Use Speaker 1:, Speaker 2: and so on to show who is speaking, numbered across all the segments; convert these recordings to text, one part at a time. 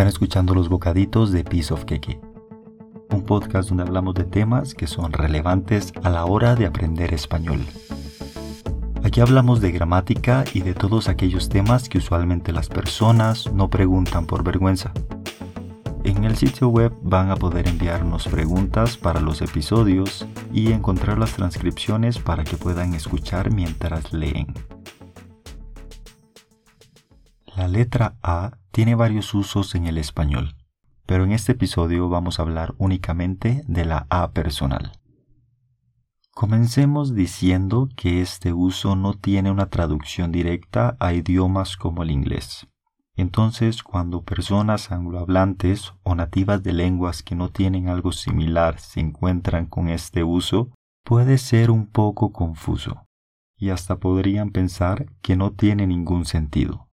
Speaker 1: Están escuchando los bocaditos de Piece of Cake, un podcast donde hablamos de temas que son relevantes a la hora de aprender español. Aquí hablamos de gramática y de todos aquellos temas que usualmente las personas no preguntan por vergüenza. En el sitio web van a poder enviarnos preguntas para los episodios y encontrar las transcripciones para que puedan escuchar mientras leen. La letra A tiene varios usos en el español, pero en este episodio vamos a hablar únicamente de la A personal. Comencemos diciendo que este uso no tiene una traducción directa a idiomas como el inglés. Entonces, cuando personas anglohablantes o nativas de lenguas que no tienen algo similar se encuentran con este uso, puede ser un poco confuso, y hasta podrían pensar que no tiene ningún sentido.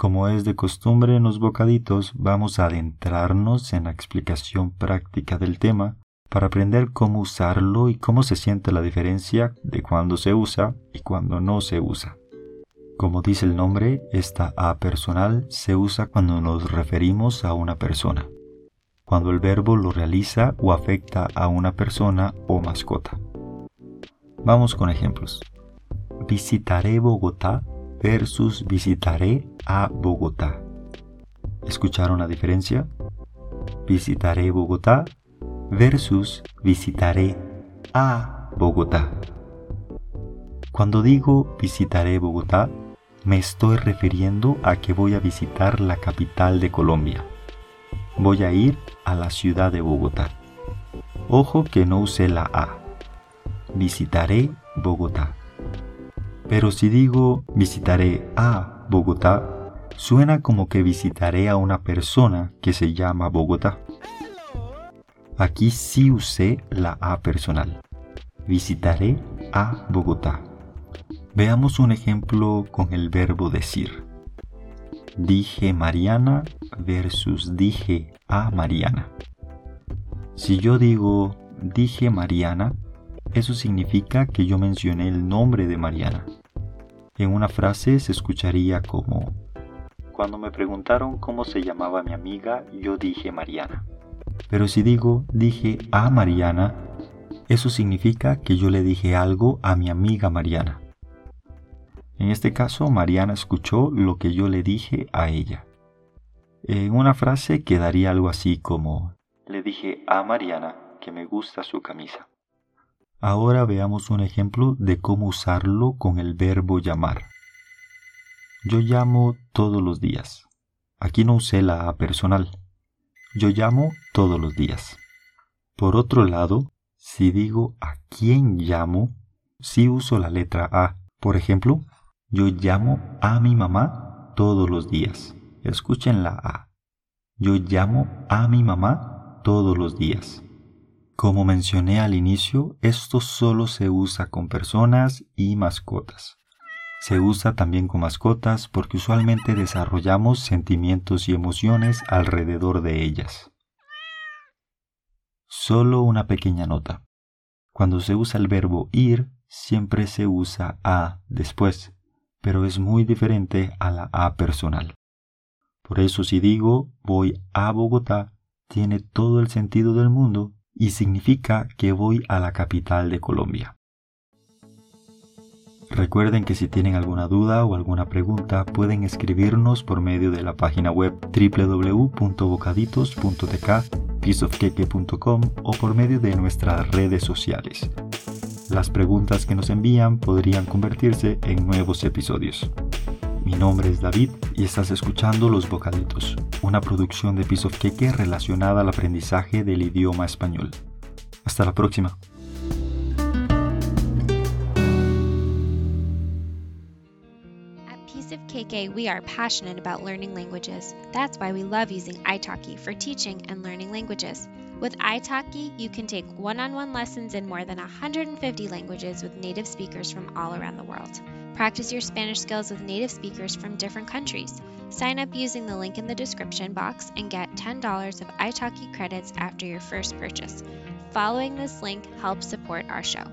Speaker 1: Como es de costumbre en los bocaditos, vamos a adentrarnos en la explicación práctica del tema para aprender cómo usarlo y cómo se siente la diferencia de cuando se usa y cuando no se usa. Como dice el nombre, esta A personal se usa cuando nos referimos a una persona, cuando el verbo lo realiza o afecta a una persona o mascota. Vamos con ejemplos. Visitaré Bogotá versus visitaré a Bogotá. ¿Escucharon la diferencia? Visitaré Bogotá versus visitaré a Bogotá. Cuando digo visitaré Bogotá, me estoy refiriendo a que voy a visitar la capital de Colombia. Voy a ir a la ciudad de Bogotá. Ojo que no use la A. Visitaré Bogotá. Pero si digo visitaré a Bogotá, suena como que visitaré a una persona que se llama Bogotá. Aquí sí usé la A personal. Visitaré a Bogotá. Veamos un ejemplo con el verbo decir. Dije Mariana versus dije a Mariana. Si yo digo dije Mariana, eso significa que yo mencioné el nombre de Mariana. En una frase se escucharía como, cuando me preguntaron cómo se llamaba mi amiga, yo dije Mariana. Pero si digo dije a Mariana, eso significa que yo le dije algo a mi amiga Mariana. En este caso, Mariana escuchó lo que yo le dije a ella. En una frase quedaría algo así como, le dije a Mariana que me gusta su camisa. Ahora veamos un ejemplo de cómo usarlo con el verbo llamar. Yo llamo todos los días. Aquí no usé la A personal. Yo llamo todos los días. Por otro lado, si digo a quién llamo, sí uso la letra A. Por ejemplo, yo llamo a mi mamá todos los días. Escuchen la A. Yo llamo a mi mamá todos los días. Como mencioné al inicio, esto solo se usa con personas y mascotas. Se usa también con mascotas porque usualmente desarrollamos sentimientos y emociones alrededor de ellas. Solo una pequeña nota. Cuando se usa el verbo ir, siempre se usa a después, pero es muy diferente a la a personal. Por eso si digo voy a Bogotá, tiene todo el sentido del mundo y significa que voy a la capital de Colombia. Recuerden que si tienen alguna duda o alguna pregunta pueden escribirnos por medio de la página web www.bocaditos.tk, pieceofqueque.com o por medio de nuestras redes sociales. Las preguntas que nos envían podrían convertirse en nuevos episodios. Mi nombre es David y estás escuchando Los Bocaditos, una producción de Piece of Cake relacionada al aprendizaje del idioma español. Hasta la próxima.
Speaker 2: We are passionate about learning languages. That's why we love using italki for teaching and learning languages. With italki, you can take one on one lessons in more than 150 languages with native speakers from all around the world. Practice your Spanish skills with native speakers from different countries. Sign up using the link in the description box and get $10 of italki credits after your first purchase. Following this link helps support our show.